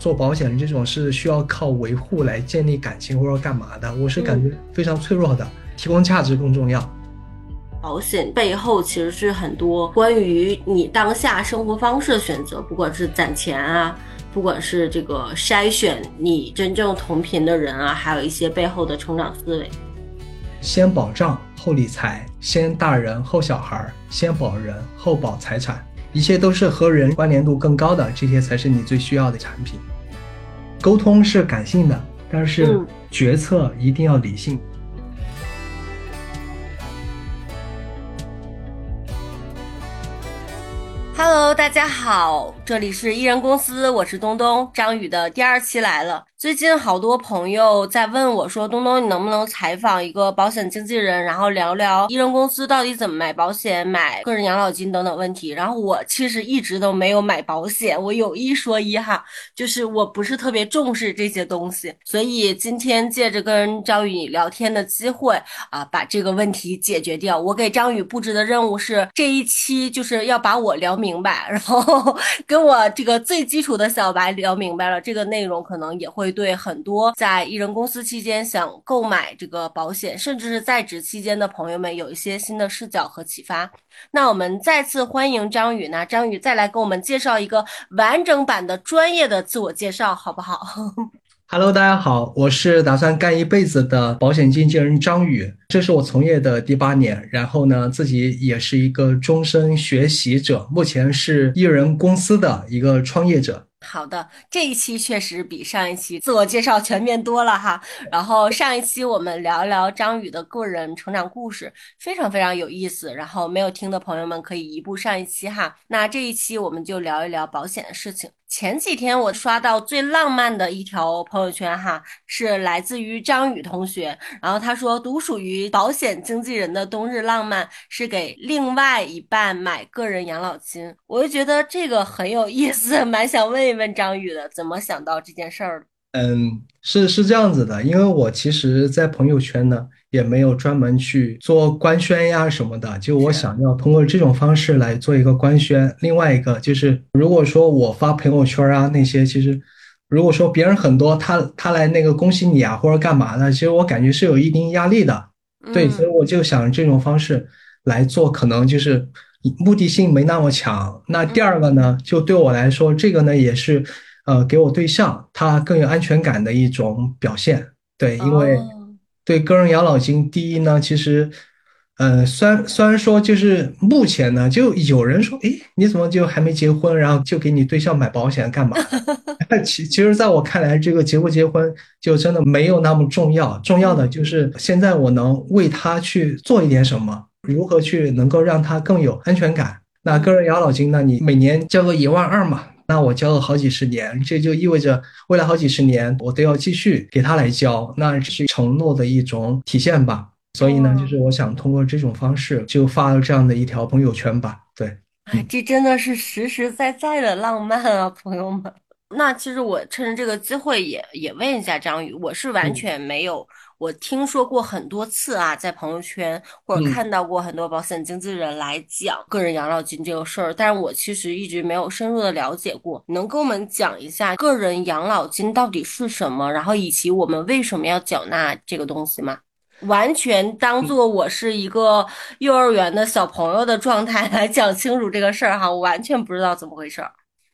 做保险这种是需要靠维护来建立感情或者干嘛的，我是感觉非常脆弱的，提供价值更重要。保险背后其实是很多关于你当下生活方式的选择，不管是攒钱啊，不管是这个筛选你真正同频的人啊，还有一些背后的成长思维。先保障后理财，先大人后小孩，先保人后保财产，一切都是和人关联度更高的，这些才是你最需要的产品。沟通是感性的，但是决策一定要理性。Hello，大家好，这里是艺人公司，我是东东，张宇的第二期来了。最近好多朋友在问我，说东东，你能不能采访一个保险经纪人，然后聊聊一人公司到底怎么买保险、买个人养老金等等问题。然后我其实一直都没有买保险，我有一说一哈，就是我不是特别重视这些东西。所以今天借着跟张宇聊天的机会啊，把这个问题解决掉。我给张宇布置的任务是这一期就是要把我聊明白，然后 跟我这个最基础的小白聊明白了，这个内容可能也会。对很多在艺人公司期间想购买这个保险，甚至是在职期间的朋友们，有一些新的视角和启发。那我们再次欢迎张宇呢？张宇再来给我们介绍一个完整版的专业的自我介绍，好不好？Hello，大家好，我是打算干一辈子的保险经纪人张宇，这是我从业的第八年，然后呢，自己也是一个终身学习者，目前是艺人公司的一个创业者。好的，这一期确实比上一期自我介绍全面多了哈。然后上一期我们聊一聊张宇的个人成长故事，非常非常有意思。然后没有听的朋友们可以移步上一期哈。那这一期我们就聊一聊保险的事情。前几天我刷到最浪漫的一条朋友圈，哈，是来自于张宇同学。然后他说，独属于保险经纪人的冬日浪漫是给另外一半买个人养老金。我就觉得这个很有意思，蛮想问一问张宇的，怎么想到这件事儿嗯，是是这样子的，因为我其实，在朋友圈呢。也没有专门去做官宣呀什么的，就我想要通过这种方式来做一个官宣。另外一个就是，如果说我发朋友圈啊那些，其实如果说别人很多，他他来那个恭喜你啊或者干嘛的，其实我感觉是有一定压力的。对，所以我就想这种方式来做，可能就是目的性没那么强。那第二个呢，就对我来说，这个呢也是呃给我对象他更有安全感的一种表现。对，因为。对个人养老金，第一呢，其实，呃，虽然虽然说就是目前呢，就有人说，哎，你怎么就还没结婚，然后就给你对象买保险干嘛？其其实，在我看来，这个结不结婚就真的没有那么重要，重要的就是现在我能为他去做一点什么，如何去能够让他更有安全感。那个人养老金呢，你每年交个一万二嘛。那我交了好几十年，这就意味着未来好几十年我都要继续给他来交，那是承诺的一种体现吧。所以呢，就是我想通过这种方式就发了这样的一条朋友圈吧。对，这真的是实实在在的浪漫啊，朋友们。那其实我趁着这个机会也也问一下张宇，我是完全没有。我听说过很多次啊，在朋友圈或者看到过很多保险经纪人来讲个人养老金这个事儿，但是我其实一直没有深入的了解过。能跟我们讲一下个人养老金到底是什么，然后以及我们为什么要缴纳这个东西吗？完全当做我是一个幼儿园的小朋友的状态来讲清楚这个事儿哈，我完全不知道怎么回事儿。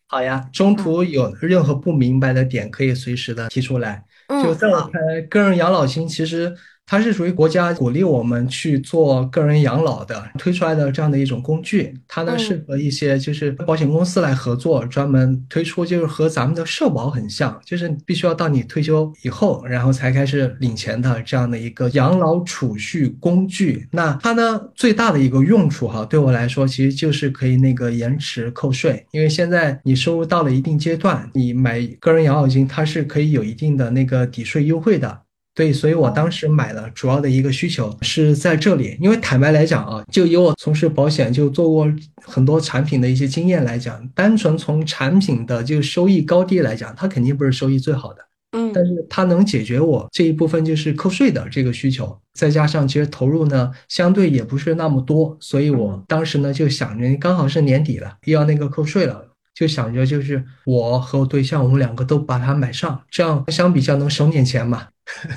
好呀，中途有任何不明白的点可以随时的提出来。就在我看来，个人养老金其实。它是属于国家鼓励我们去做个人养老的推出来的这样的一种工具，它呢是和一些就是保险公司来合作，专门推出就是和咱们的社保很像，就是必须要到你退休以后，然后才开始领钱的这样的一个养老储蓄工具。那它呢最大的一个用处哈，对我来说其实就是可以那个延迟扣税，因为现在你收入到了一定阶段，你买个人养老金它是可以有一定的那个抵税优惠的。对，所以我当时买了，主要的一个需求是在这里。因为坦白来讲啊，就以我从事保险就做过很多产品的一些经验来讲，单纯从产品的就收益高低来讲，它肯定不是收益最好的。嗯，但是它能解决我这一部分就是扣税的这个需求，再加上其实投入呢相对也不是那么多，所以我当时呢就想着刚好是年底了，又要那个扣税了，就想着就是我和我对象，我们两个都把它买上，这样相比较能省点钱嘛。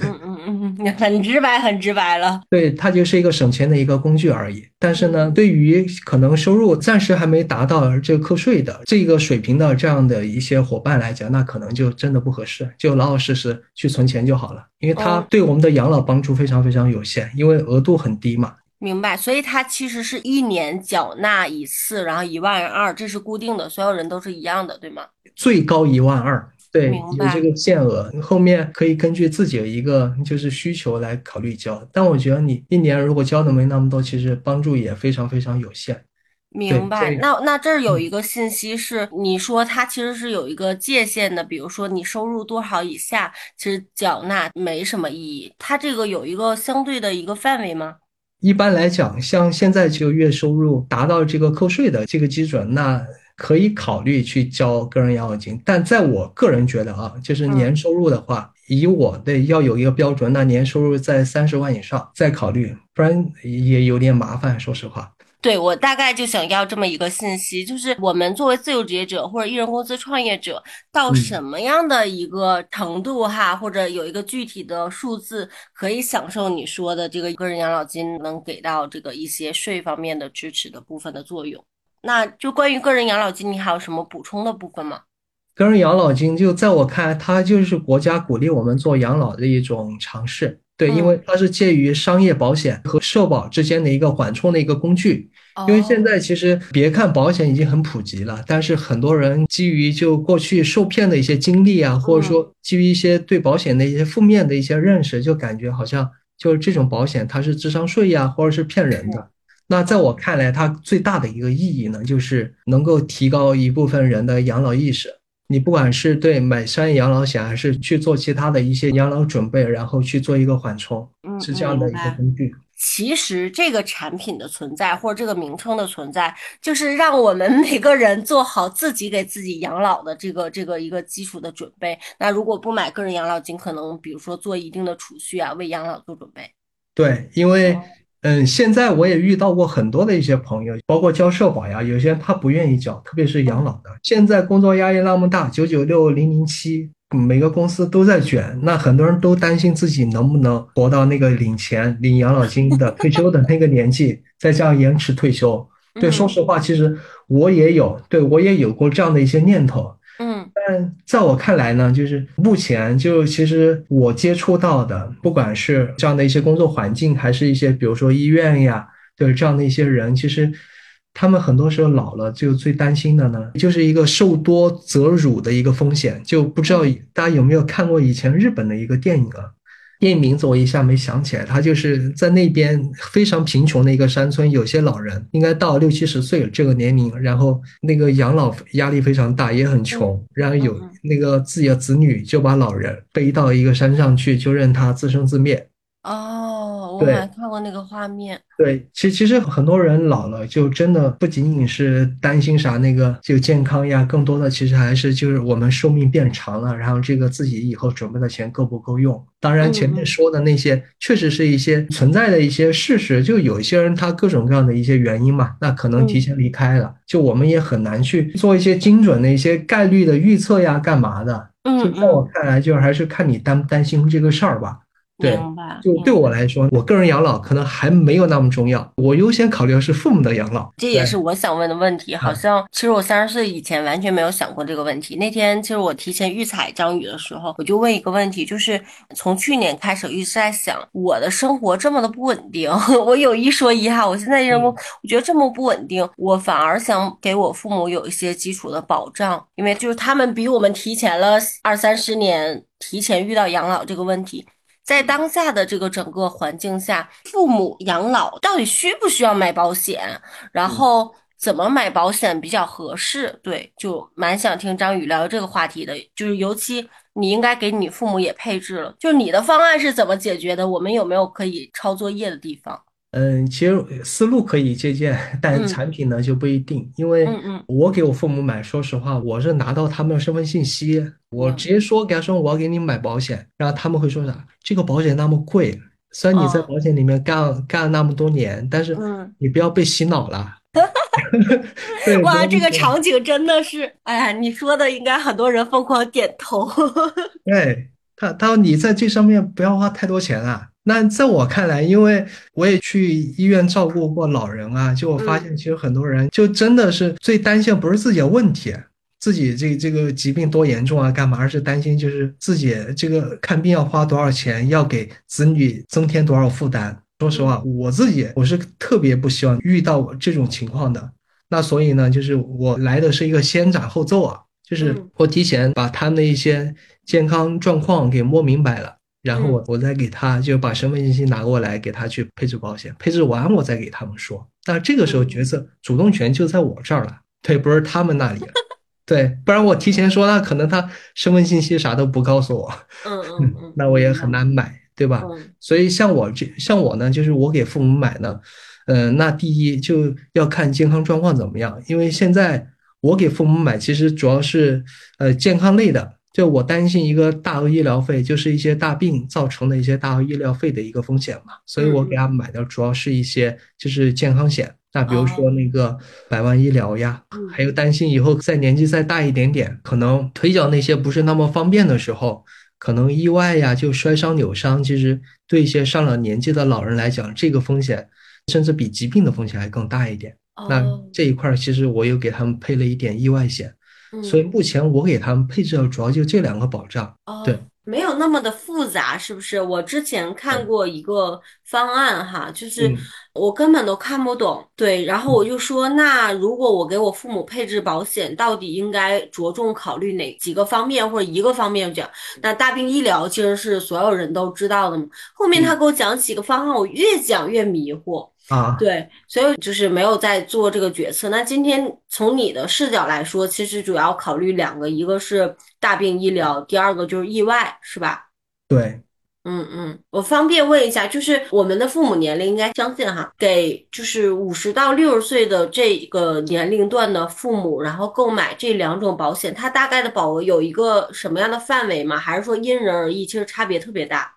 嗯嗯嗯嗯，很直白，很直白了。对，它就是一个省钱的一个工具而已。但是呢，对于可能收入暂时还没达到这个课税的这个水平的这样的一些伙伴来讲，那可能就真的不合适，就老老实实去存钱就好了。因为它对我们的养老帮助非常非常有限，因为额度很低嘛。明白，所以它其实是一年缴纳一次，然后一万二，这是固定的，所有人都是一样的，对吗？最高一万二。对，有这个限额，后面可以根据自己的一个就是需求来考虑交。但我觉得你一年如果交的没那么多，其实帮助也非常非常有限。明白。那那这儿有一个信息是，你说它其实是有一个界限的，比如说你收入多少以下，其实缴纳没什么意义。它这个有一个相对的一个范围吗？一般来讲，像现在这个月收入达到这个扣税的这个基准，那。可以考虑去交个人养老金，但在我个人觉得啊，就是年收入的话，以我的要有一个标准，那年收入在三十万以上再考虑，不然也有点麻烦。说实话，对我大概就想要这么一个信息，就是我们作为自由职业者或者艺人公司创业者，到什么样的一个程度哈，或者有一个具体的数字，可以享受你说的这个个人养老金能给到这个一些税方面的支持的部分的作用。那就关于个人养老金，你还有什么补充的部分吗？个人养老金就在我看来，它就是国家鼓励我们做养老的一种尝试。对，因为它是介于商业保险和社保之间的一个缓冲的一个工具。因为现在其实别看保险已经很普及了，但是很多人基于就过去受骗的一些经历啊，或者说基于一些对保险的一些负面的一些认识，就感觉好像就是这种保险它是智商税呀，或者是骗人的。那在我看来，它最大的一个意义呢，就是能够提高一部分人的养老意识。你不管是对买商业养老险，还是去做其他的一些养老准备，然后去做一个缓冲，是这样的一个工具。其实这个产品的存在，或者这个名称的存在，就是让我们每个人做好自己给自己养老的这个这个一个基础的准备。那如果不买个人养老金，可能比如说做一定的储蓄啊，为养老做准备。对，因为。嗯，现在我也遇到过很多的一些朋友，包括交社保呀，有些人他不愿意交，特别是养老的。现在工作压力那么大，九九六零零七，每个公司都在卷，那很多人都担心自己能不能活到那个领钱、领养老金的退休的那个年纪，再这样延迟退休。对，说实话，其实我也有，对我也有过这样的一些念头。嗯，但在我看来呢，就是目前就其实我接触到的，不管是这样的一些工作环境，还是一些比如说医院呀，就是这样的一些人，其实他们很多时候老了，就最担心的呢，就是一个受多则辱的一个风险。就不知道大家有没有看过以前日本的一个电影啊？电影名字我一下没想起来，他就是在那边非常贫穷的一个山村，有些老人应该到六七十岁这个年龄，然后那个养老压力非常大，也很穷，然后有那个自己的子女就把老人背到一个山上去，就任他自生自灭。哦，我还看过那个画面。对，其其实很多人老了，就真的不仅仅是担心啥那个就健康呀，更多的其实还是就是我们寿命变长了，然后这个自己以后准备的钱够不够用？当然前面说的那些确实是一些存在的一些事实，就有一些人他各种各样的一些原因嘛，那可能提前离开了，就我们也很难去做一些精准的一些概率的预测呀，干嘛的？就在我看来，就是还是看你担不担心这个事儿吧。对，就对我来说，我个人养老可能还没有那么重要。我优先考虑的是父母的养老。这也是我想问的问题。好像其实我三十岁以前完全没有想过这个问题。那天其实我提前预采张宇的时候，我就问一个问题，就是从去年开始一直在想，我的生活这么的不稳定，我有一说一哈，我现在人工我觉得这么不稳定，我反而想给我父母有一些基础的保障，因为就是他们比我们提前了二三十年，提前遇到养老这个问题。在当下的这个整个环境下，父母养老到底需不需要买保险？然后怎么买保险比较合适？对，就蛮想听张宇聊这个话题的。就是尤其你应该给你父母也配置了，就你的方案是怎么解决的？我们有没有可以抄作业的地方？嗯，其实思路可以借鉴，但产品呢就不一定。因为我给我父母买，说实话，我是拿到他们的身份信息，我直接说给他说我要给你买保险，然后他们会说啥？这个保险那么贵，虽然你在保险里面干干了那么多年，但是你不要被洗脑了。哇，这个。场景真的是，哎呀，你说的应该很多人疯狂点头。对，他他说你在这上面不要花太多钱啊。那在我看来，因为我也去医院照顾过老人啊，就我发嗯现其实很多人就真的是最担心不是自己的问题，自己这这个疾病多严重啊，干嘛，而是担心就是自己这个看病要花多少钱，要给子女增添多少负担。说实话，嗯我自己我是特别不希望遇到这种情况的。那所以呢，就是我来的是一个先斩后奏啊，就是嗯我提前把他们的一些健康状况给摸明白了，然后我嗯我再给他就把身份信息拿过来给他去配置保险，配置完我再给他们说。那这个时候嗯决策主动权就在我这儿了，对，不是他们那里了，对，不然我提前说，那可能他身份信息啥都不告诉我，嗯 嗯嗯，那我也很难买，对吧？嗯所以像我这像我呢，就是我给父母买呢，嗯，那第一就要看健康状况怎么样，因为现在我给父母买，其实主要是呃健康类的，就我担心一个大额医疗费，就是一些大病造成的一些大额医疗费的一个风险嘛，所以我给他们买的主要是一些就是健康险，那比如说哦那个百万医疗呀，嗯还有担心以后在年纪再大一点点，可能腿脚那些不是那么方便的时候。可能意外呀，就摔伤、扭伤，其实对一些上了年纪的老人来讲，这个风险甚至比疾病的风险还更大一点。那哦这一块儿其实我又给他们配了一点意外险，嗯所以目前我给他们配置的主要就这两个保障。哦，对，没有那么的复杂，是不是？我之前看过一个方案哈，就是嗯我根本都看不懂，对，然后我嗯就说，那如果我给我父母配置保险，到底应该着重考虑哪几个方面或者一个方面讲？那大病医疗其实是所有人都知道的嘛。后面他嗯给我讲几个方案，我越讲越迷惑。啊，对，所以就是没有在做这个决策。那今天从你的视角来说，其实主要考虑两个，一个是大病医疗，第二个就是意外，是吧？对，嗯嗯，我方便问一下，就是我们的父母年龄应该相近哈，给就是五十到六十岁的这个年龄段的父母，然后购买这两种保险，它大概的保额有一个什么样的范围吗？还是说因人而异？其实差别特别大。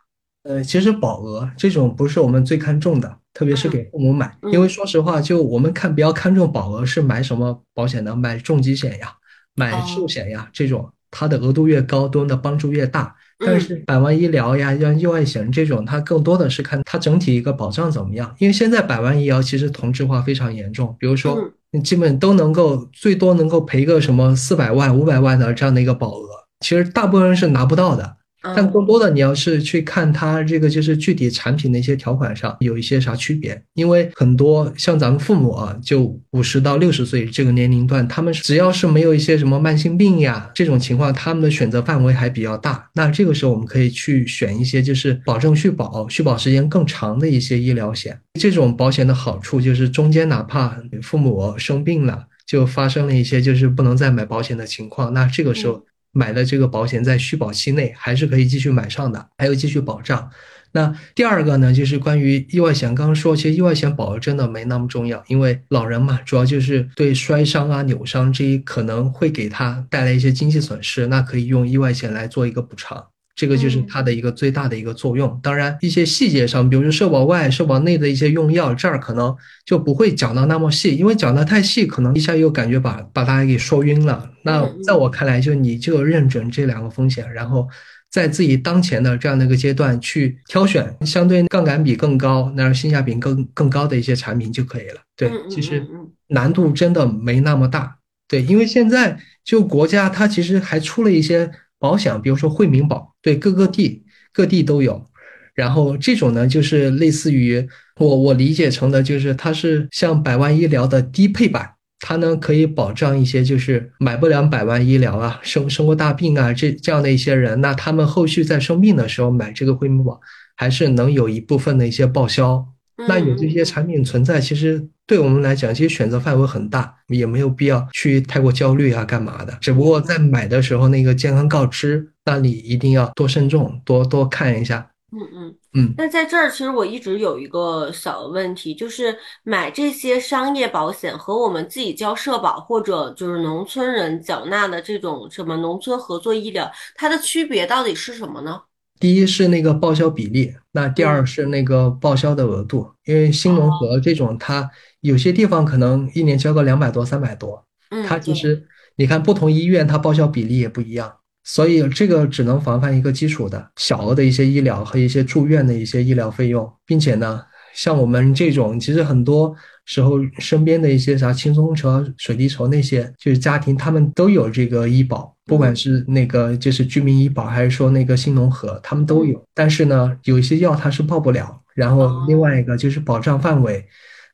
呃，其实保额这种不是我们最看重的，特别是给父母买，因为嗯说实话，就我们看比较看重保额是买什么保险呢？买重疾险呀，买寿哦险呀，这种它的额度越高，对我们的帮助越大。但嗯是百万医疗呀，像意外险这种，它更多的是看它整体一个保障怎么样。因为现在百万医疗其实同质化非常严重，比如说嗯你基本都能够最多能够赔个什么四百万、五百万的这样的一个保额，其实大部分人是拿不到的。但更多的你要是去看它这个就是具体产品的一些条款上有一些啥区别，因为很多像咱们父母啊，就五十到六十岁这个年龄段，他们只要是没有一些什么慢性病呀这种情况，他们的选择范围还比较大。那这个时候我们可以去选一些就是保证续保、续保时间更长的一些医疗险。这种保险的好处就是中间哪怕父母生病了，就发生了一些就是不能再买保险的情况，那这个时候。买的这个保险在续保期内还是可以继续买上的，还有继续保障。那第二个呢，就是关于意外险。刚刚说，其实意外险保额真的没那么重要，因为老人嘛，主要就是对摔伤啊、扭伤这一可能会给他带来一些经济损失，那可以用意外险来做一个补偿。这个就是它的一个最大的一个作用。当然，一些细节上，比如说社保外、社保内的一些用药，这儿可能就不会讲到那么细，因为讲的太细，可能一下又感觉把把大家给说晕了。那在我看来，就你就认准这两个风险，然后在自己当前的这样的一个阶段去挑选相对杠杆比更高、那性价比更更高的一些产品就可以了。对，其实难度真的没那么大。对，因为现在就国家它其实还出了一些。保险，比如说惠民保，对各个地各地都有。然后这种呢，就是类似于我我理解成的，就是它是像百万医疗的低配版，它呢可以保障一些就是买不了百万医疗啊、生生过大病啊这这样的一些人，那他们后续在生病的时候买这个惠民保，还是能有一部分的一些报销。那有这些产品存在，其实对我们来讲，其实选择范围很大，也没有必要去太过焦虑啊，干嘛的？只不过在买的时候，那个健康告知，那你一定要多慎重，多多看一下。嗯嗯嗯。那在这儿，其实我一直有一个小问题，就是买这些商业保险和我们自己交社保或者就是农村人缴纳的这种什么农村合作医疗，它的区别到底是什么呢？第一是那个报销比例，那第二是那个报销的额度，因为新农合这种，它有些地方可能一年交个两百多、三百多，嗯，它其实你看不同医院它报销比例也不一样，所以这个只能防范一个基础的小额的一些医疗和一些住院的一些医疗费用，并且呢，像我们这种其实很多。时候身边的一些啥轻松筹、水滴筹那些，就是家庭他们都有这个医保，不管是那个就是居民医保，还是说那个新农合，他们都有。但是呢，有一些药它是报不了。然后另外一个就是保障范围，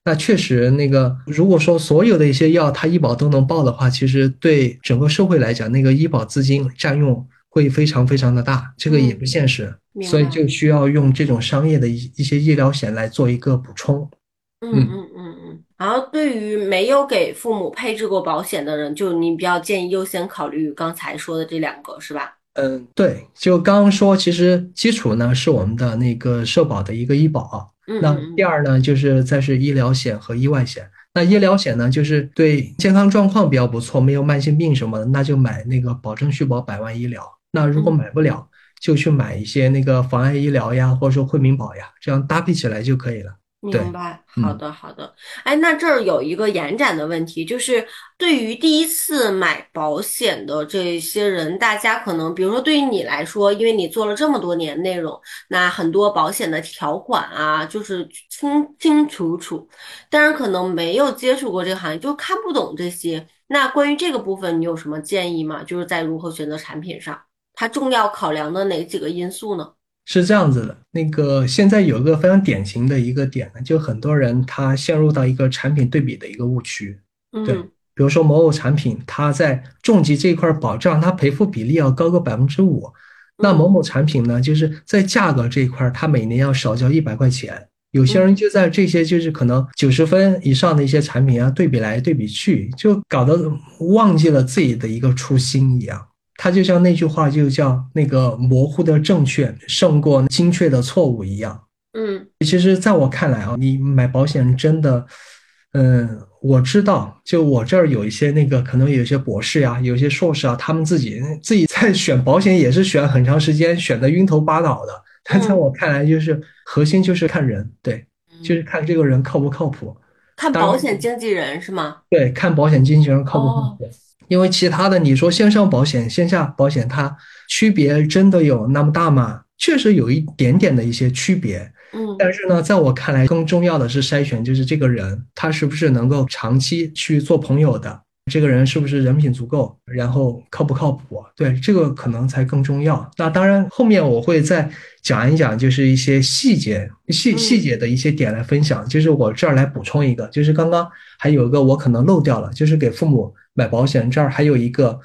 那确实那个如果说所有的一些药它医保都能报的话，其实对整个社会来讲，那个医保资金占用会非常非常的大，这个也不现实。所以就需要用这种商业的一一些医疗险来做一个补充。嗯嗯嗯嗯，然后对于没有给父母配置过保险的人，就你比较建议优先考虑刚才说的这两个，是吧？嗯，对，就刚刚说，其实基础呢是我们的那个社保的一个医保，嗯，那第二呢就是再是医疗险和意外险。那医疗险呢，就是对健康状况比较不错，没有慢性病什么的，那就买那个保证续保百万医疗。那如果买不了，就去买一些那个防癌医疗呀，或者说惠民保呀，这样搭配起来就可以了。明白，好的好的。哎，那这儿有一个延展的问题，就是对于第一次买保险的这些人，大家可能，比如说对于你来说，因为你做了这么多年内容，那很多保险的条款啊，就是清清楚楚，但是可能没有接触过这个行业，就看不懂这些。那关于这个部分，你有什么建议吗？就是在如何选择产品上，它重要考量的哪几个因素呢？是这样子的，那个现在有一个非常典型的一个点呢，就很多人他陷入到一个产品对比的一个误区，对，比如说某某产品，它在重疾这一块保障，它赔付比例要高个百分之五，那某某产品呢，就是在价格这一块，它每年要少交一百块钱，有些人就在这些就是可能九十分以上的一些产品啊，对比来对比去，就搞得忘记了自己的一个初心一样。它就像那句话，就叫那个模糊的正确胜过精确的错误一样。嗯，其实在我看来啊，你买保险真的，嗯，我知道，就我这儿有一些那个可能有些博士呀，有些硕士啊，他们自己自己在选保险也是选很长时间，选的晕头巴脑的。但在我看来，就是核心就是看人，对，就是看这个人靠不靠谱。看保险经纪人是吗？对，看保险经纪人靠不靠谱。因为其他的，你说线上保险、线下保险，它区别真的有那么大吗？确实有一点点的一些区别，嗯，但是呢，在我看来，更重要的是筛选，就是这个人他是不是能够长期去做朋友的，这个人是不是人品足够，然后靠不靠谱？对，这个可能才更重要。那当然，后面我会再讲一讲，就是一些细节、细细节的一些点来分享。就是我这儿来补充一个，就是刚刚还有一个我可能漏掉了，就是给父母。买保险这儿还有一个，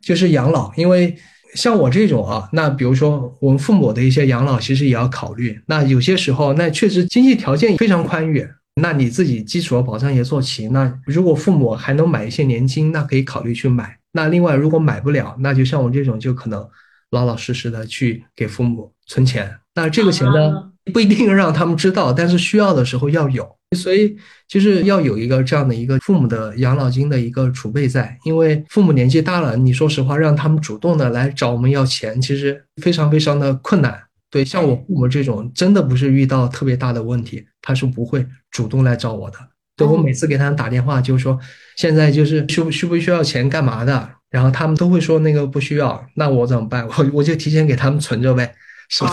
就是养老，因为像我这种啊，那比如说我们父母的一些养老，其实也要考虑。那有些时候，那确实经济条件非常宽裕，那你自己基础的保障也做齐。那如果父母还能买一些年金，那可以考虑去买。那另外，如果买不了，那就像我这种，就可能老老实实的去给父母存钱。那这个钱呢，不一定让他们知道，但是需要的时候要有。所以就是要有一个这样的一个父母的养老金的一个储备在，因为父母年纪大了，你说实话，让他们主动的来找我们要钱，其实非常非常的困难。对，像我父母这种，真的不是遇到特别大的问题，他是不会主动来找我的。对我每次给他们打电话，就是说现在就是需需不需要钱干嘛的，然后他们都会说那个不需要，那我怎么办？我我就提前给他们存着呗。哦，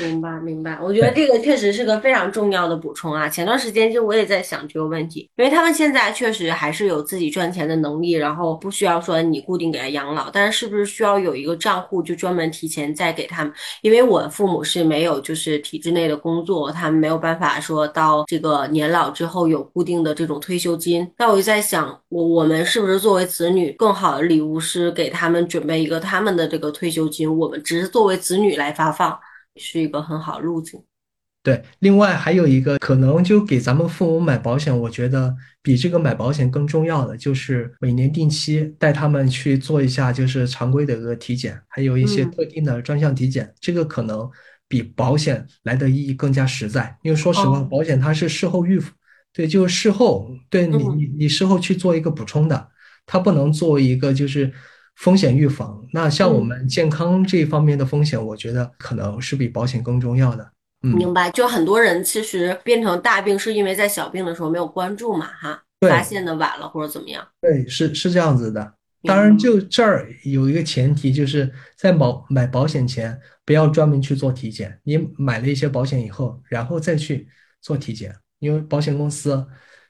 明白明白，我觉得这个确实是个非常重要的补充啊。前段时间就我也在想这个问题，因为他们现在确实还是有自己赚钱的能力，然后不需要说你固定给他养老，但是是不是需要有一个账户，就专门提前再给他们？因为我父母是没有就是体制内的工作，他们没有办法说到这个年老之后有固定的这种退休金。那我就在想，我我们是不是作为子女，更好的礼物是给他们准备一个他们的这个退休金？我们只是作为子女来。发放是一个很好路径，对。另外还有一个可能，就给咱们父母买保险，我觉得比这个买保险更重要的，就是每年定期带他们去做一下，就是常规的一个体检，还有一些特定的专项体检。这个可能比保险来的意义更加实在，因为说实话，保险它是事后预付，对，就是事后对你你你事后去做一个补充的，它不能作为一个就是。风险预防。那像我们健康这一方面的风险，我觉得可能是比保险更重要的。嗯，明白。就很多人其实变成大病，是因为在小病的时候没有关注嘛，哈，对发现的晚了或者怎么样。对，是是这样子的。当然，就这儿有一个前提，就是在保买保险前不要专门去做体检。你买了一些保险以后，然后再去做体检，因为保险公司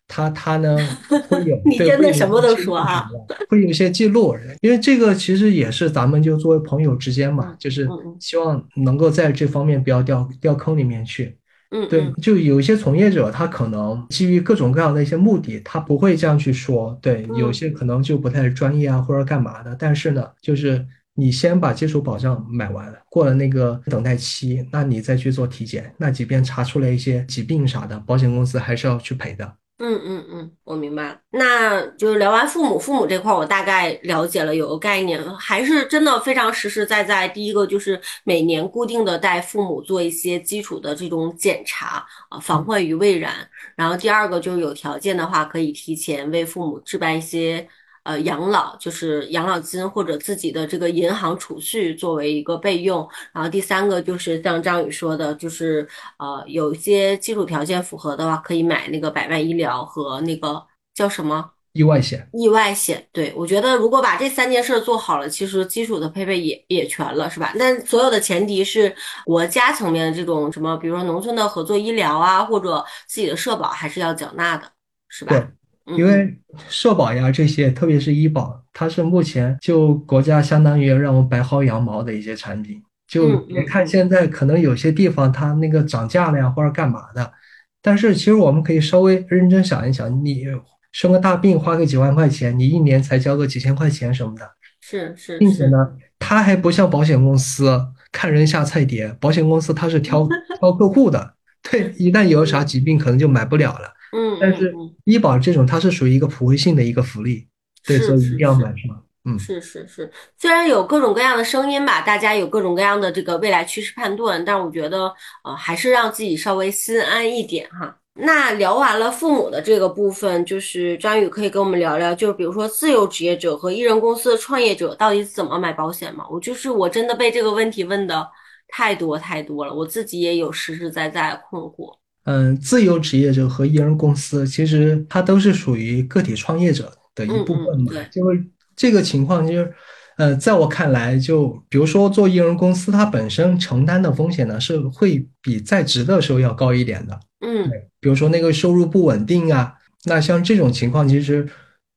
它它呢 会有你真的什么都说哈会有一些记录。因为这个其实也是咱们就作为朋友之间嘛，嗯就是希望能够在这方面不要掉掉坑里面去。对嗯对，就有一些从业者，他可能基于各种各样的一些目的，他不会这样去说。对，有嗯些可能就不太专业啊，或者干嘛的。但是呢，就是你先把基础保障买完了，过了那个等待期，那你再去做体检，那即便查出来一些疾病啥的，保险公司还是要去赔的。嗯嗯嗯，我明白了。那就是聊完父母，父母这块我大概了解了，有个概念，还是真的非常实实在在。第一个就是每年固定的带父母做一些基础的这种检查，啊，防患于未然。然后第二个就是有条件的话，可以提前为父母置办一些。呃，养老就是养老金或者自己的这个银行储蓄作为一个备用，然后第三个就是像张宇说的，就是呃有一些基础条件符合的话，可以买那个百万医疗和那个叫什么意外险，意外险。对，我觉得如果把这三件事做好了，其实基础的配备也也全了，是吧？但所有的前提是国家层面的这种什么，比如说农村的合作医疗啊，或者自己的社保还是要缴纳的，是吧？因为社保呀这些，特别是医保，它是目前就国家相当于让我们白薅羊毛的一些产品。就嗯嗯别看现在可能有些地方它那个涨价了呀，或者干嘛的，但是其实我们可以稍微认真想一想，你生个大病花个几万块钱，你一年才交个几千块钱什么的，是是是，并且呢，它还不像保险公司看人下菜碟，保险公司它是挑 挑客户的，对，一旦有啥疾病可能就买不了了。嗯但是医保这种它是属于一个普惠性的一个福利，对，是所以一定要是买上。嗯，是是是，虽然有各种各样的声音吧，大家有各种各样的这个未来趋势判断，但我觉得呃还是让自己稍微心安一点哈。那聊完了父母的这个部分，就是张宇可以跟我们聊聊，就是比如说自由职业者和艺人公司的创业者到底怎么买保险吗？我就是我真的被这个问题问的太多太多了，我自己也有实实在在的困惑。嗯，自由职业者和艺人公司其实它都是属于个体创业者的一嗯部分嘛，就是这个情况就是，呃，在我看来，就比如说做艺人公司，它本身承担的风险呢是会比在职的时候要高一点的。嗯对，比如说那个收入不稳定啊，那像这种情况，其实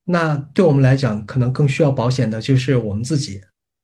那对我们来讲，可能更需要保险的就是我们自己。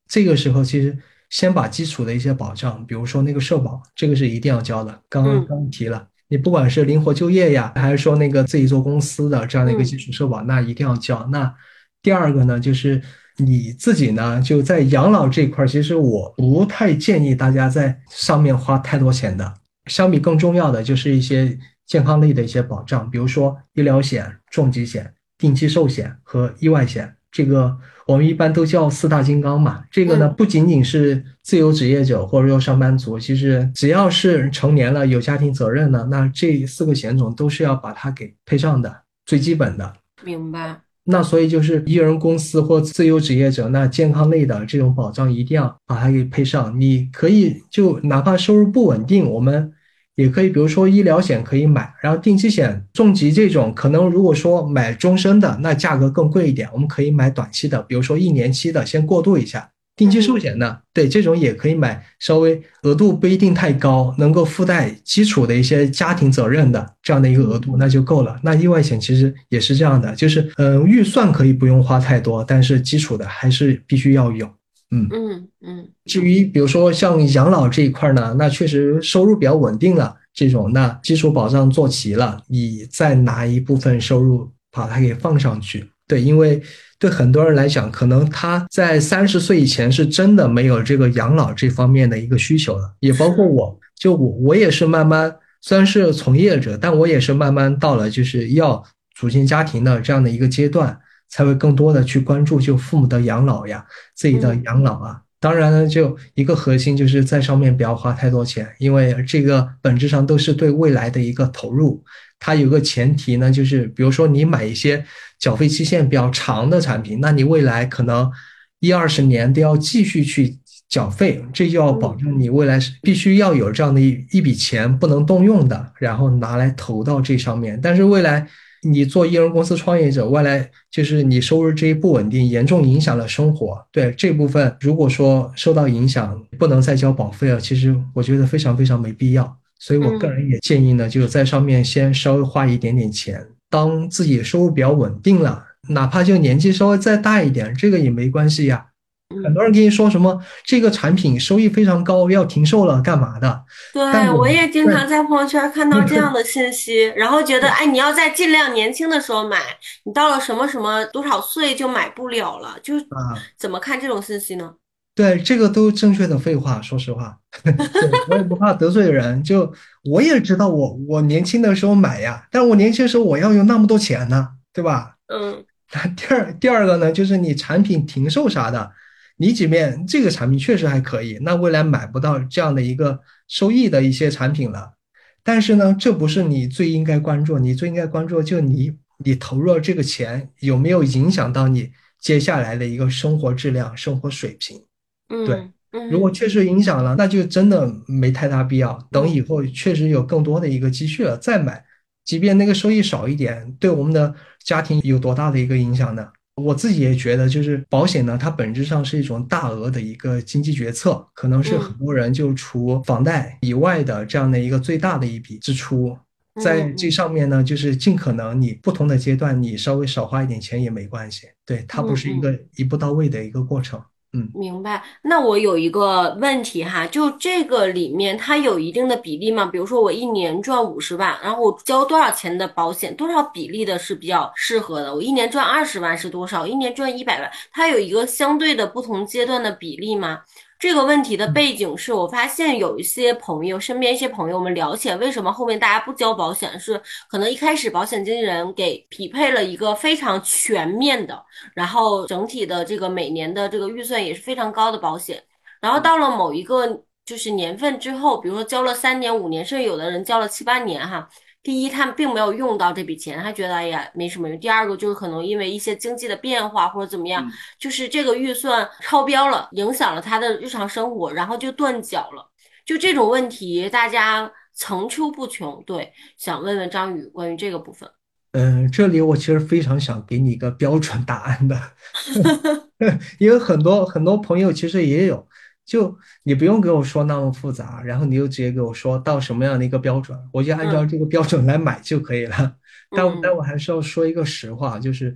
这个时候，其实先把基础的一些保障，比如说那个社保，这个是一定要交的。刚刚嗯刚提了，你不管是灵活就业呀，还是说那个自己做公司的这样的一个嗯基础社保，那一定要交。那第二个呢，就是你自己呢，就在养老这一块儿，其实我不太建议大家在上面花太多钱的。相比更重要的就是一些健康类的一些保障，比如说医疗险、重疾险、定期寿险和意外险。这个我们一般都叫四大金刚嘛。这个呢，嗯不仅仅是自由职业者或者说上班族，其实只要是成年了有家庭责任的，那这四个险种都是要把它给配上的，最基本的。明白。那所以就是艺人公司或自由职业者，那健康类的这种保障一定要把它给配上。你可以就哪怕收入不稳定，我们也可以，比如说医疗险可以买，然后定期险、重疾这种，可能如果说买终身的，那价格更贵一点，我们可以买短期的，比如说一年期的，先过渡一下。定期寿险呢，对这种也可以买，稍微额度不一定太高，能够附带基础的一些家庭责任的这样的一个额度，那就够了。那意外险其实也是这样的，就是嗯、预算可以不用花太多，但是基础的还是必须要有。嗯，嗯嗯。至于比如说像养老这一块呢，那确实收入比较稳定了，这种那基础保障做齐了，你再拿一部分收入把它给放上去。对，因为对很多人来讲，可能他在三十岁以前是真的没有这个养老这方面的一个需求的，也包括我，就我我也是慢慢，虽然是从业者，但我也是慢慢到了就是要组建家庭的这样的一个阶段，才会更多的去关注就父母的养老呀，自己的养老啊。当然呢，就一个核心就是在上面不要花太多钱，因为这个本质上都是对未来的一个投入。它有个前提呢，就是比如说你买一些缴费期限比较长的产品，那你未来可能一二十年都要继续去缴费，这就要保证你未来是必须要有这样的一一笔钱不能动用的，然后拿来投到这上面。但是未来你做艺人公司创业者，未来就是你收入这一不稳定，严重影响了生活。对这部分，如果说受到影响，不能再交保费了，其实我觉得非常非常没必要。所以我个人也建议呢，就是在上面先稍微花一点点钱，当自己收入比较稳定了。哪怕就年纪稍微再大一点，这个也没关系呀。很多人跟你说什么这个产品收益非常高，要停售了，干嘛的？对，我也经常在朋友圈看到这样的信息，然后觉得，哎，你要在尽量年轻的时候买，你到了什么什么多少岁就买不了了，就啊，怎么看这种信息呢？对，这个都正确的废话，说实话，我也不怕得罪人，就我也知道我我年轻的时候买呀，但我年轻的时候我要有那么多钱呢，对吧？嗯。那第二第二个呢，就是你产品停售啥的，你即便这个产品确实还可以，那未来买不到这样的一个收益的一些产品了。但是呢，这不是你最应该关注，你最应该关注就你你投入这个钱有没有影响到你接下来的一个生活质量、生活水平。嗯，对，如果确实影响了，那就真的没太大必要。等以后确实有更多的一个积蓄了再买。即便那个收益少一点，对我们的家庭有多大的一个影响呢？我自己也觉得，就是保险呢，它本质上是一种大额的一个经济决策，可能是很多人就除房贷以外的这样的一个最大的一笔支出，在这上面呢，就是尽可能你不同的阶段，你稍微少花一点钱也没关系，对，它不是一个一步到位的一个过程。明白。那我有一个问题哈，就这个里面它有一定的比例吗？比如说我一年赚五十万，然后我交多少钱的保险，多少比例的是比较适合的？我一年赚二十万是多少？一年赚一百万，它有一个相对的不同阶段的比例吗？这个问题的背景是我发现有一些朋友，身边一些朋友，我们了解为什么后面大家不交保险，是可能一开始保险经纪人给匹配了一个非常全面的，然后整体的这个每年的这个预算也是非常高的保险，然后到了某一个就是年份之后，比如说交了三年、五年，甚至有的人交了七八年，哈。第一，他们并没有用到这笔钱，他觉得哎呀没什么用。第二个就是可能因为一些经济的变化或者怎么样，就是这个预算超标了，影响了他的日常生活，然后就断缴了。就这种问题，大家层出不穷。对，想问问张宇关于这个部分。嗯，这里我其实非常想给你一个标准答案的，因为很多很多朋友其实也有。就你不用给我说那么复杂，然后你又直接给我说到什么样的一个标准，我就按照这个标准来买就可以了。但但我还是要说一个实话，就是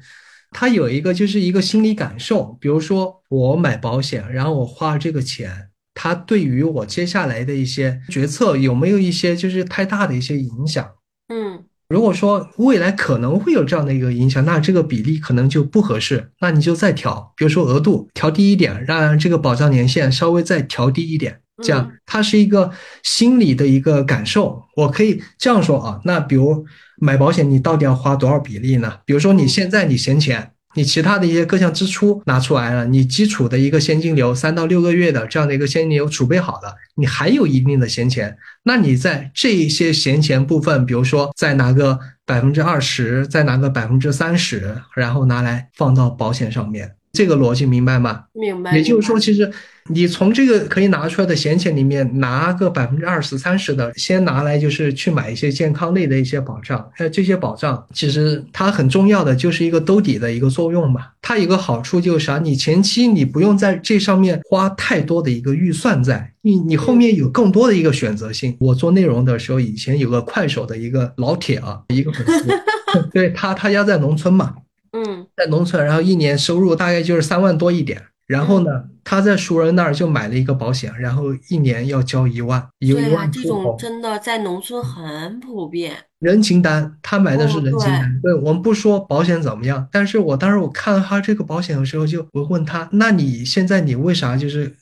他有一个就是一个心理感受，比如说我买保险，然后我花这个钱，它对于我接下来的一些决策有没有一些就是太大的一些影响？嗯。如果说未来可能会有这样的一个影响，那这个比例可能就不合适，那你就再调，比如说额度调低一点，让这个保障年限稍微再调低一点，这样它是一个心理的一个感受。我可以这样说啊，那比如买保险，你到底要花多少比例呢？比如说你现在你闲钱。你其他的一些各项支出拿出来了，你基础的一个现金流三到六个月的这样的一个现金流储备好了，你还有一定的闲钱，那你在这一些闲钱部分，比如说再拿个百分之二十，再拿个百分之三十，然后拿来放到保险上面。这个逻辑明白吗？明白。也就是说，其实你从这个可以拿出来的闲钱里面拿个百分之二十、三十的，先拿来就是去买一些健康类的一些保障。还有，这些保障其实它很重要的就是一个兜底的一个作用嘛。它有个好处就是啥？你前期你不用在这上面花太多的一个预算在，你你后面有更多的一个选择性。我做内容的时候，以前有个快手的一个老铁啊，一个粉丝，对他他家在农村嘛。嗯，在农村，然后一年收入大概就是三万多一点。然后呢，他在熟人那儿就买了一个保险，然后一年要交一万，一万这种真的在农村很普遍。人情单，他买的是人情单。对我们不说保险怎么样，但是我当时我看到他这个保险的时候，就我问他，那你现在你为啥就是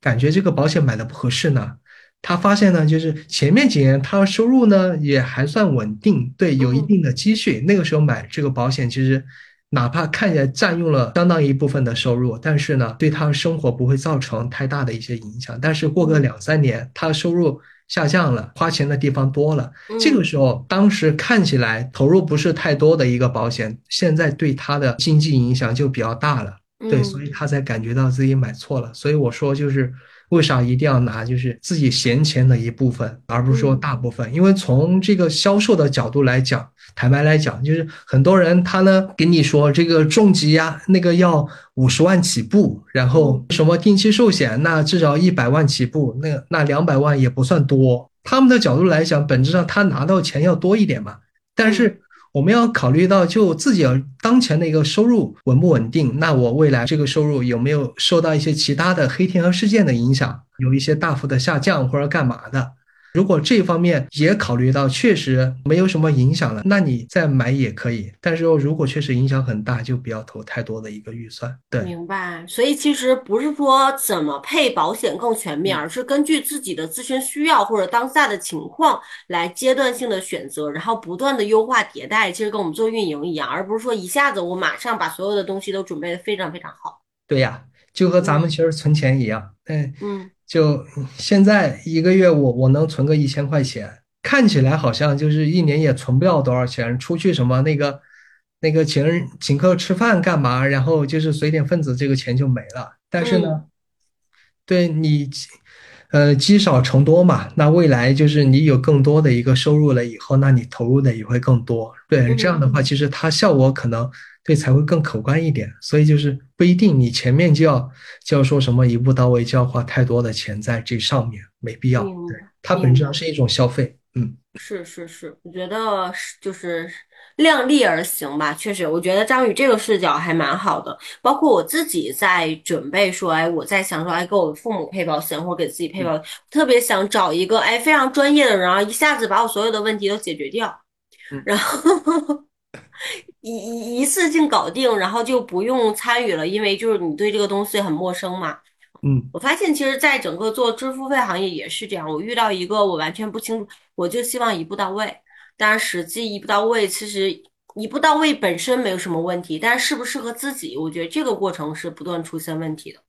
感觉这个保险买的不合适呢？他发现呢，就是前面几年他收入呢也还算稳定，对，有一定的积蓄。那个时候买这个保险，其实哪怕看起来占用了相当一部分的收入，但是呢，对他生活不会造成太大的一些影响。但是过个两三年，他的收入下降了，花钱的地方多了，这个时候当时看起来投入不是太多的一个保险，现在对他的经济影响就比较大了。对，所以他才感觉到自己买错了。所以我说，就是为啥一定要拿就是自己闲钱的一部分，而不是说大部分？因为从这个销售的角度来讲，坦白来讲，就是很多人他呢给你说这个重疾呀，那个要五十万起步，然后什么定期寿险，那至少一百万起步，那那两百万也不算多。他们的角度来讲，本质上他拿到钱要多一点嘛，但是。我们要考虑到，就自己当前的一个收入稳不稳定，那我未来这个收入有没有受到一些其他的黑天鹅事件的影响，有一些大幅的下降或者干嘛的？如果这方面也考虑到，确实没有什么影响了，那你再买也可以。但是如果确实影响很大，就不要投太多的一个预算。对，明白。所以其实不是说怎么配保险更全面，而是根据自己的自身需要或者当下的情况来阶段性的选择，然后不断的优化迭代。其实跟我们做运营一样，而不是说一下子我马上把所有的东西都准备的非常非常好。对呀，就和咱们其实存钱一样。嗯嗯。就现在一个月，我我能存个一千块钱，看起来好像就是一年也存不了多少钱。出去什么那个那个请人请客吃饭干嘛，然后就是随点份子，这个钱就没了。但是呢，对你，呃，积少成多嘛。那未来就是你有更多的一个收入了以后，那你投入的也会更多。对，这样的话，其实它效果可能。对，才会更可观一点。所以就是不一定你前面就要就要说什么一步到位，就要花太多的钱在这上面，没必要。对，它本质上是一种消费。嗯，是是是，我觉得是就是量力而行吧。确实，我觉得张宇这个视角还蛮好的。包括我自己在准备说，哎，我在想说，哎，给我父母配保险或者给自己配保，特别想找一个哎非常专业的人啊，一下子把我所有的问题都解决掉，然后。一一一次性搞定，然后就不用参与了，因为就是你对这个东西很陌生嘛。嗯，我发现其实在整个做支付费行业也是这样。我遇到一个我完全不清楚，我就希望一步到位。但是实际一步到位，其实一步到位本身没有什么问题，但是适不适合自己，我觉得这个过程是不断出现问题的。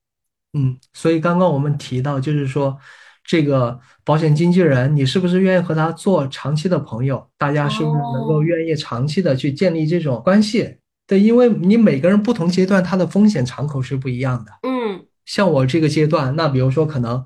嗯，所以刚刚我们提到就是说。这个保险经纪人，你是不是愿意和他做长期的朋友？大家是不是能够愿意长期的去建立这种关系？对，因为你每个人不同阶段，他的风险敞口是不一样的。嗯，像我这个阶段，那比如说可能，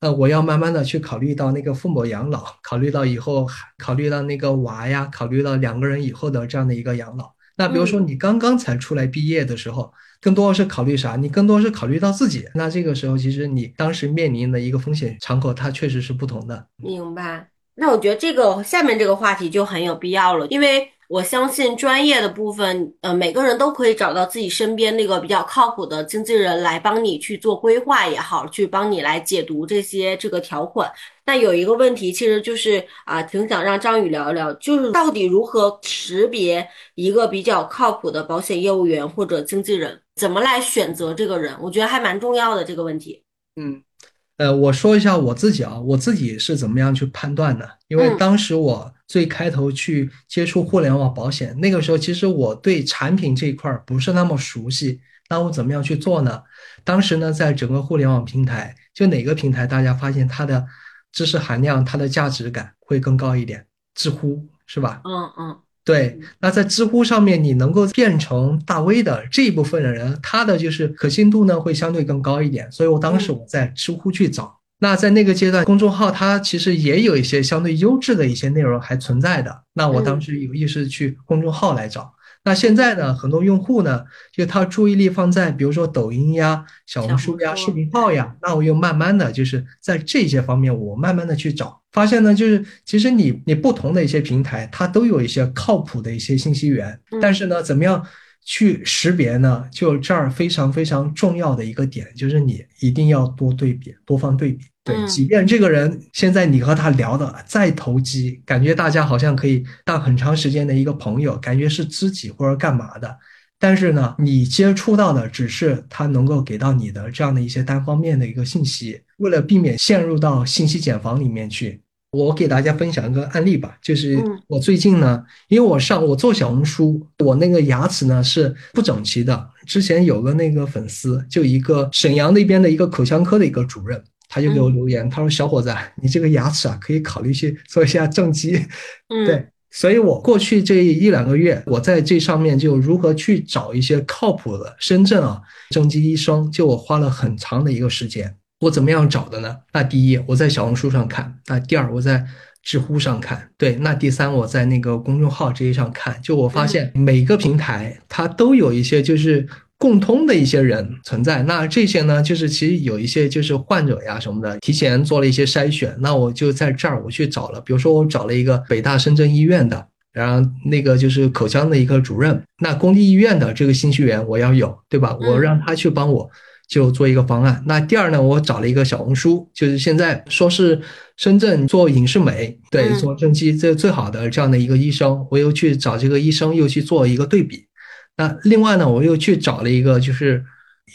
呃，我要慢慢的去考虑到那个父母养老，考虑到以后，考虑到那个娃呀，考虑到两个人以后的这样的一个养老。那比如说你刚刚才出来毕业的时候。更多的是考虑啥？你更多是考虑到自己。那这个时候，其实你当时面临的一个风险敞口，它确实是不同的。明白。那我觉得这个下面这个话题就很有必要了，因为我相信专业的部分，呃，每个人都可以找到自己身边那个比较靠谱的经纪人来帮你去做规划也好，去帮你来解读这些这个条款。那有一个问题，其实就是啊，挺想让张宇聊一聊，就是到底如何识别一个比较靠谱的保险业务员或者经纪人。怎么来选择这个人？我觉得还蛮重要的这个问题。嗯，呃，我说一下我自己啊，我自己是怎么样去判断的？因为当时我最开头去接触互联网保险，那个时候其实我对产品这一块不是那么熟悉。那我怎么样去做呢？当时呢，在整个互联网平台，就哪个平台大家发现它的知识含量、它的价值感会更高一点？知乎是吧？嗯嗯。对，那在知乎上面，你能够变成大 V 的这一部分的人，他的就是可信度呢会相对更高一点。所以我当时我在知乎去找，那在那个阶段，公众号它其实也有一些相对优质的一些内容还存在的。那我当时有意识去公众号来找。那现在呢，很多用户呢，就他注意力放在比如说抖音呀、小红书呀、视频号呀，那我又慢慢的就是在这些方面，我慢慢的去找，发现呢，就是其实你你不同的一些平台，它都有一些靠谱的一些信息源，但是呢，怎么样？去识别呢，就这儿非常非常重要的一个点，就是你一定要多对比，多方对比。对，即便这个人现在你和他聊的再投机，感觉大家好像可以当很长时间的一个朋友，感觉是知己或者干嘛的，但是呢，你接触到的只是他能够给到你的这样的一些单方面的一个信息。为了避免陷入到信息茧房里面去。我给大家分享一个案例吧，就是我最近呢，因为我上我做小红书，我那个牙齿呢是不整齐的。之前有个那个粉丝，就一个沈阳那边的一个口腔科的一个主任，他就给我留言，他说：“小伙子，你这个牙齿啊，可以考虑去做一下正畸。”嗯，对，所以我过去这一两个月，我在这上面就如何去找一些靠谱的深圳啊正畸医生，就我花了很长的一个时间。我怎么样找的呢？那第一，我在小红书上看；那第二，我在知乎上看。对，那第三，我在那个公众号这些上看。就我发现每个平台它都有一些就是共通的一些人存在。那这些呢，就是其实有一些就是患者呀什么的，提前做了一些筛选。那我就在这儿我去找了，比如说我找了一个北大深圳医院的，然后那个就是口腔的一个主任。那公立医院的这个信息员我要有，对吧？我让他去帮我。就做一个方案。那第二呢，我找了一个小红书，就是现在说是深圳做影视美，对，做正畸这最好的这样的一个医生，我又去找这个医生，又去做一个对比。那另外呢，我又去找了一个就是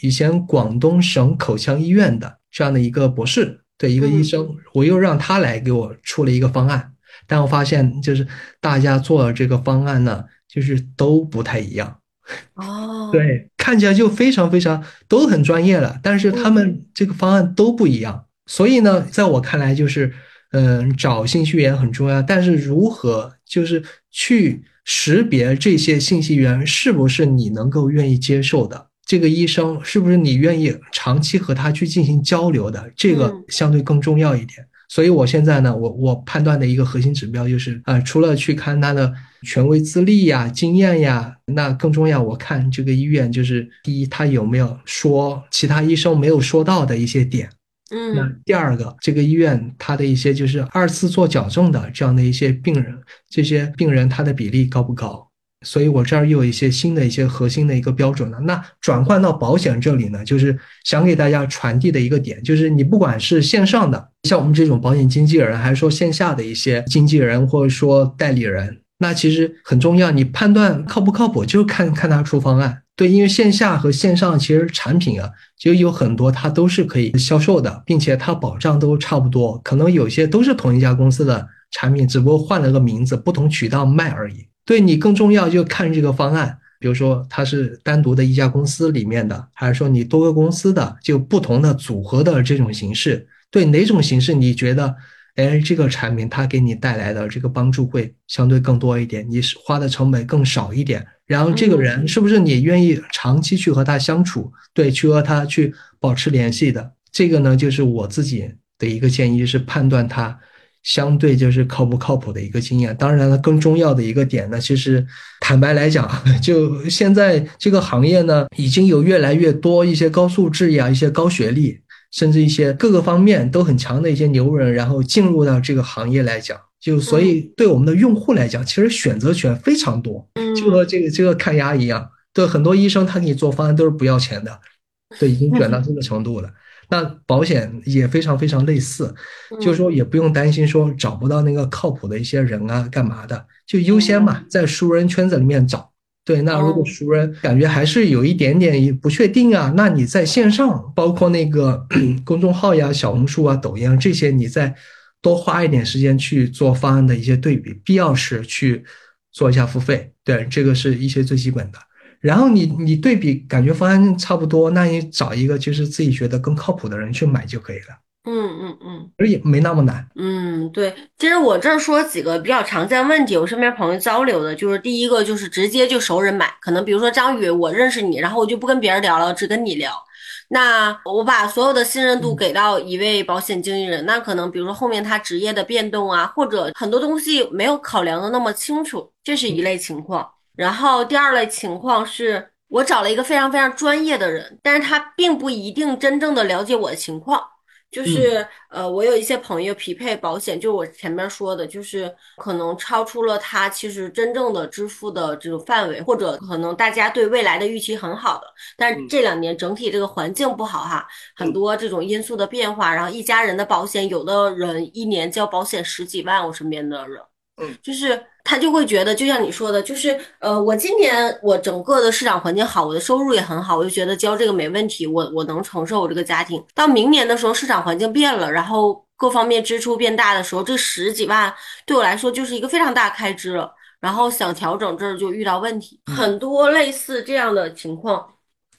以前广东省口腔医院的这样的一个博士对一个医生，我又让他来给我出了一个方案。但我发现就是大家做的这个方案呢，就是都不太一样。哦，对，看起来就非常非常都很专业了，但是他们这个方案都不一样。所以呢，在我看来，就是嗯，找信息源很重要，但是如何就是去识别这些信息源是不是你能够愿意接受的？这个医生是不是你愿意长期和他去进行交流的？这个相对更重要一点。所以我现在呢，我我判断的一个核心指标就是，呃，除了去看他的权威资历呀、经验呀，那更重要，我看这个医院就是第一，他有没有说其他医生没有说到的一些点，嗯，那第二个，这个医院他的一些就是二次做矫正的这样的一些病人，这些病人他的比例高不高？所以我这儿又有一些新的一些核心的一个标准了。那转换到保险这里呢，就是想给大家传递的一个点，就是你不管是线上的，像我们这种保险经纪人，还是说线下的一些经纪人或者说代理人，那其实很重要。你判断靠不靠谱，就看看他出方案。对，因为线下和线上其实产品啊，其实有很多它都是可以销售的，并且它保障都差不多，可能有些都是同一家公司的产品，只不过换了个名字，不同渠道卖而已。对你更重要就看这个方案，比如说它是单独的一家公司里面的，还是说你多个公司的，就不同的组合的这种形式。对哪种形式你觉得，哎，这个产品它给你带来的这个帮助会相对更多一点，你是花的成本更少一点。然后这个人是不是你愿意长期去和他相处，对，去和他去保持联系的？这个呢，就是我自己的一个建议，是判断他。相对就是靠不靠谱的一个经验。当然了，更重要的一个点呢，其实坦白来讲，就现在这个行业呢，已经有越来越多一些高素质呀、一些高学历，甚至一些各个方面都很强的一些牛人，然后进入到这个行业来讲，就所以对我们的用户来讲，其实选择权非常多，就和这个这个看牙一样，对很多医生他给你做方案都是不要钱的，对，已经卷到这个程度了。那保险也非常非常类似，就是说也不用担心说找不到那个靠谱的一些人啊，干嘛的，就优先嘛，在熟人圈子里面找。对，那如果熟人感觉还是有一点点不确定啊，那你在线上，包括那个 公众号呀、小红书啊、抖音啊这些，你再多花一点时间去做方案的一些对比，必要时去做一下付费。对，这个是一些最基本的。然后你你对比感觉方案差不多，那你找一个就是自己觉得更靠谱的人去买就可以了。嗯嗯嗯，而也没那么难。嗯，对。其实我这儿说几个比较常见问题，我身边朋友交流的就是第一个就是直接就熟人买，可能比如说张宇，我认识你，然后我就不跟别人聊了，只跟你聊。那我把所有的信任度给到一位保险经纪人，那可能比如说后面他职业的变动啊，或者很多东西没有考量的那么清楚，这是一类情况。然后第二类情况是我找了一个非常非常专业的人，但是他并不一定真正的了解我的情况。就是呃，我有一些朋友匹配保险，就我前面说的，就是可能超出了他其实真正的支付的这个范围，或者可能大家对未来的预期很好的，但是这两年整体这个环境不好哈，很多这种因素的变化，然后一家人的保险，有的人一年交保险十几万，我身边的人。嗯，就是他就会觉得，就像你说的，就是呃，我今年我整个的市场环境好，我的收入也很好，我就觉得交这个没问题，我我能承受我这个家庭。到明年的时候，市场环境变了，然后各方面支出变大的时候，这十几万对我来说就是一个非常大开支了。然后想调整这儿就遇到问题，很多类似这样的情况。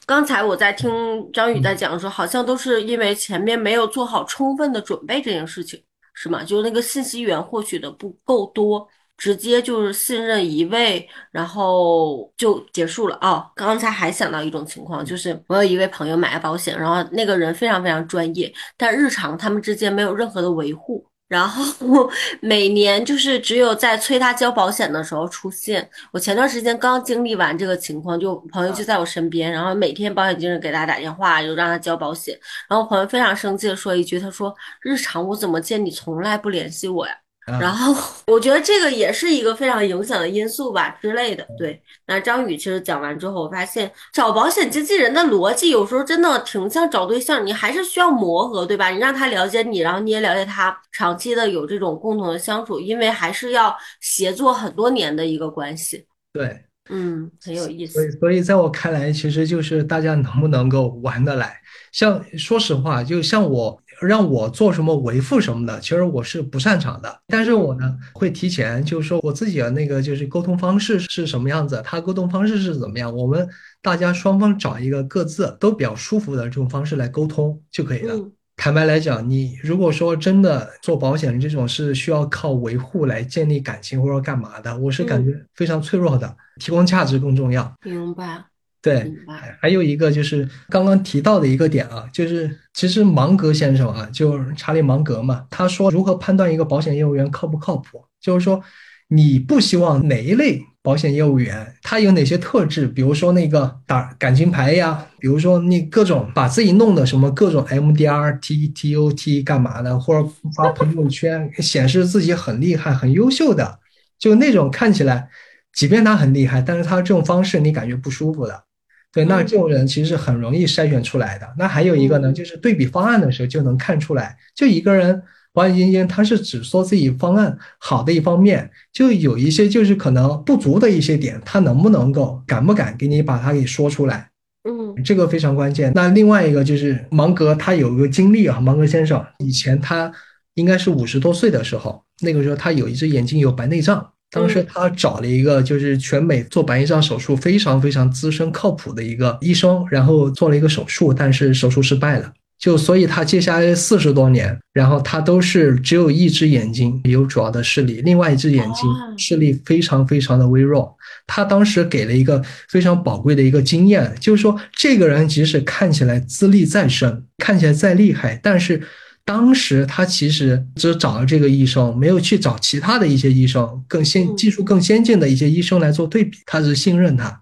刚才我在听张宇在讲的时候，好像都是因为前面没有做好充分的准备这件事情。是吗？就是那个信息源获取的不够多，直接就是信任一位，然后就结束了哦。刚才还想到一种情况，就是我有一位朋友买了保险，然后那个人非常非常专业，但日常他们之间没有任何的维护。然后 每年就是只有在催他交保险的时候出现。我前段时间刚经历完这个情况，就朋友就在我身边，然后每天保险经纪给他打电话，就让他交保险。然后朋友非常生气的说一句：“他说日常我怎么见你从来不联系我呀？”然后我觉得这个也是一个非常影响的因素吧之类的。对，那张宇其实讲完之后，我发现找保险经纪人的逻辑有时候真的挺像找对象，你还是需要磨合，对吧？你让他了解你，然后你也了解他，长期的有这种共同的相处，因为还是要协作很多年的一个关系。对，嗯，很有意思。所以，所以在我看来，其实就是大家能不能够玩得来。像说实话，就像我。让我做什么维护什么的，其实我是不擅长的。但是我呢，会提前就是说我自己的那个就是沟通方式是什么样子，他沟通方式是怎么样，我们大家双方找一个各自都比较舒服的这种方式来沟通就可以了。坦白来讲，你如果说真的做保险这种是需要靠维护来建立感情或者干嘛的，我是感觉非常脆弱的，提供价值更重要。明白。对，还有一个就是刚刚提到的一个点啊，就是其实芒格先生啊，就是查理芒格嘛，他说如何判断一个保险业务员靠不靠谱，就是说你不希望哪一类保险业务员他有哪些特质，比如说那个打感情牌呀，比如说你各种把自己弄的什么各种 MDR、T T O T 干嘛的，或者发朋友圈 显示自己很厉害、很优秀的，就那种看起来，即便他很厉害，但是他这种方式你感觉不舒服的。对，那这种人其实是很容易筛选出来的。那还有一个呢，就是对比方案的时候就能看出来，就一个人保险经纪人他是只说自己方案好的一方面，就有一些就是可能不足的一些点，他能不能够敢不敢给你把它给说出来？嗯，这个非常关键。那另外一个就是芒格，他有一个经历啊，芒格先生以前他应该是五十多岁的时候，那个时候他有一只眼睛有白内障。当时他找了一个就是全美做白内障手术非常非常资深靠谱的一个医生，然后做了一个手术，但是手术失败了。就所以他接下来四十多年，然后他都是只有一只眼睛有主要的视力，另外一只眼睛视力非常非常的微弱。他当时给了一个非常宝贵的一个经验，就是说这个人即使看起来资历再深，看起来再厉害，但是。当时他其实只找了这个医生，没有去找其他的一些医生，更先技术更先进的一些医生来做对比。他是信任他，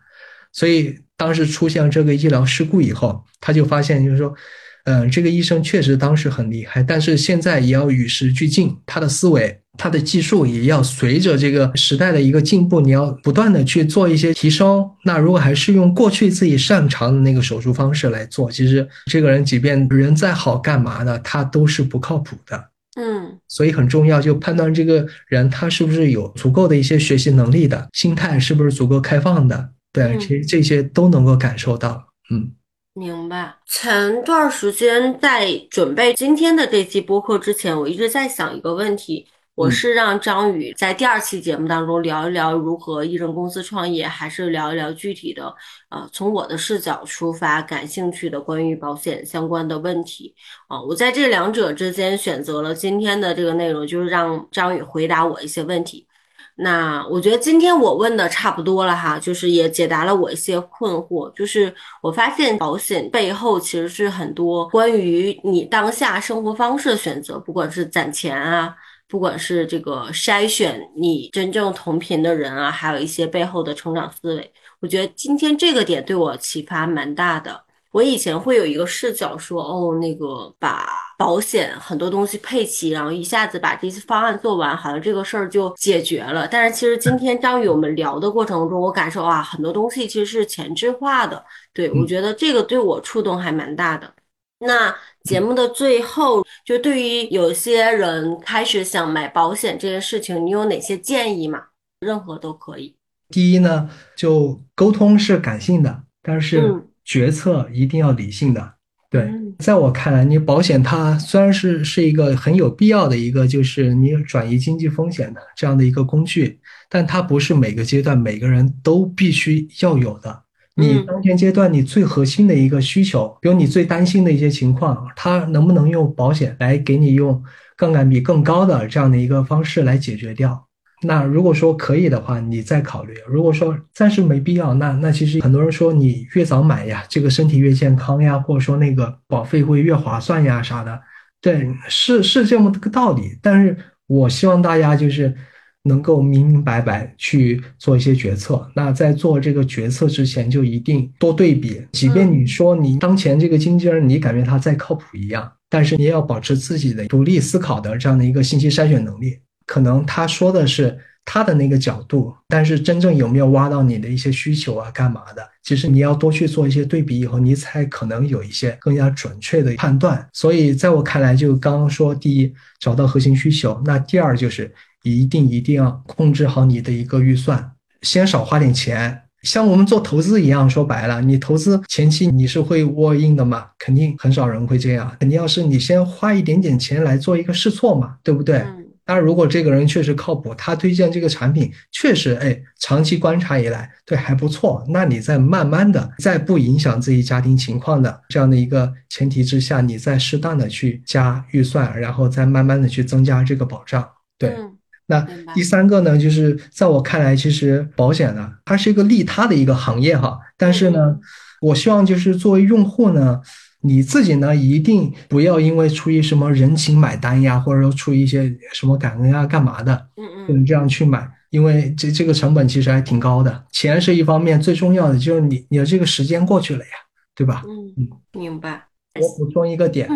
所以当时出现这个医疗事故以后，他就发现就是说，嗯，这个医生确实当时很厉害，但是现在也要与时俱进，他的思维。它的技术也要随着这个时代的一个进步，你要不断的去做一些提升。那如果还是用过去自己擅长的那个手术方式来做，其实这个人即便人再好，干嘛的他都是不靠谱的。嗯，所以很重要，就判断这个人他是不是有足够的一些学习能力的，心态是不是足够开放的。对，其实这些都能够感受到。嗯，明白。前段时间在准备今天的这期播客之前，我一直在想一个问题。我是让张宇在第二期节目当中聊一聊如何艺人公司创业，还是聊一聊具体的，呃，从我的视角出发感兴趣的关于保险相关的问题啊。我在这两者之间选择了今天的这个内容，就是让张宇回答我一些问题。那我觉得今天我问的差不多了哈，就是也解答了我一些困惑。就是我发现保险背后其实是很多关于你当下生活方式的选择，不管是攒钱啊。不管是这个筛选你真正同频的人啊，还有一些背后的成长思维，我觉得今天这个点对我启发蛮大的。我以前会有一个视角说，哦，那个把保险很多东西配齐，然后一下子把这些方案做完，好像这个事儿就解决了。但是其实今天张宇我们聊的过程中，我感受啊，很多东西其实是前置化的。对我觉得这个对我触动还蛮大的。那节目的最后，就对于有些人开始想买保险这件事情，你有哪些建议吗？任何都可以。第一呢，就沟通是感性的，但是决策一定要理性的。对，在我看来，你保险它虽然是是一个很有必要的一个，就是你转移经济风险的这样的一个工具，但它不是每个阶段每个人都必须要有的。你当前阶段你最核心的一个需求，比如你最担心的一些情况，它能不能用保险来给你用杠杆比更高的这样的一个方式来解决掉？那如果说可以的话，你再考虑；如果说暂时没必要，那那其实很多人说你越早买呀，这个身体越健康呀，或者说那个保费会越划算呀啥的。对，是是这么个道理。但是我希望大家就是能够明明白白去做一些决策。那在做这个决策之前，就一定多对比。即便你说你当前这个经纪人，你感觉他再靠谱一样，但是你也要保持自己的独立思考的这样的一个信息筛选能力。可能他说的是他的那个角度，但是真正有没有挖到你的一些需求啊，干嘛的？其实你要多去做一些对比，以后你才可能有一些更加准确的判断。所以在我看来，就刚刚说，第一，找到核心需求，那第二就是一定一定要控制好你的一个预算，先少花点钱。像我们做投资一样，说白了，你投资前期你是会窝印的嘛？肯定很少人会这样，肯定要是你先花一点点钱来做一个试错嘛，对不对？当然，如果这个人确实靠谱，他推荐这个产品确实，哎，长期观察以来对还不错，那你再慢慢的，在不影响自己家庭情况的这样的一个前提之下，你再适当的去加预算，然后再慢慢的去增加这个保障。对，那第三个呢，就是在我看来，其实保险呢，它是一个利他的一个行业哈，但是呢，我希望就是作为用户呢。你自己呢，一定不要因为出于什么人情买单呀，或者说出于一些什么感恩啊、干嘛的，嗯嗯，这样去买，因为这这个成本其实还挺高的。钱是一方面，最重要的就是你你的这个时间过去了呀，对吧？嗯嗯，明白。我补充一个点，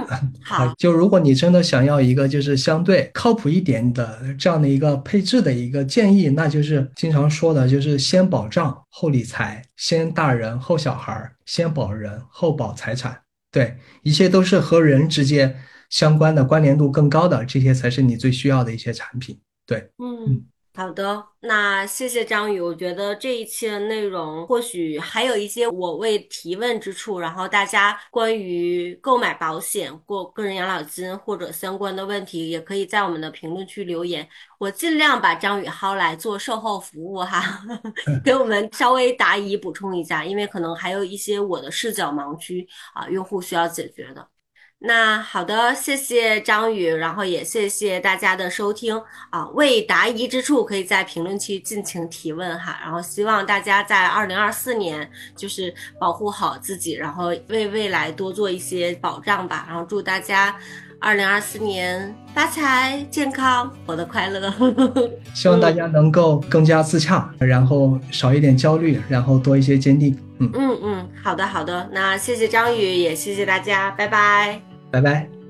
好，就如果你真的想要一个就是相对靠谱一点的这样的一个配置的一个建议，那就是经常说的，就是先保障后理财，先大人后小孩，先保人后保财产。对，一切都是和人直接相关的关联度更高的，这些才是你最需要的一些产品。对，嗯，好的，那谢谢张宇。我觉得这一期的内容或许还有一些我未提问之处，然后大家关于购买保险、过个人养老金或者相关的问题，也可以在我们的评论区留言。我尽量把张宇薅来做售后服务哈，给我们稍微答疑补充一下，因为可能还有一些我的视角盲区啊，用户需要解决的。那好的，谢谢张宇，然后也谢谢大家的收听啊。未答疑之处，可以在评论区尽情提问哈。然后希望大家在二零二四年就是保护好自己，然后为未来多做一些保障吧。然后祝大家。二零二四年发财、健康、活得快乐。希望大家能够更加自洽，然后少一点焦虑，然后多一些坚定。嗯嗯嗯，好的好的，那谢谢张宇，也谢谢大家，拜拜，拜拜。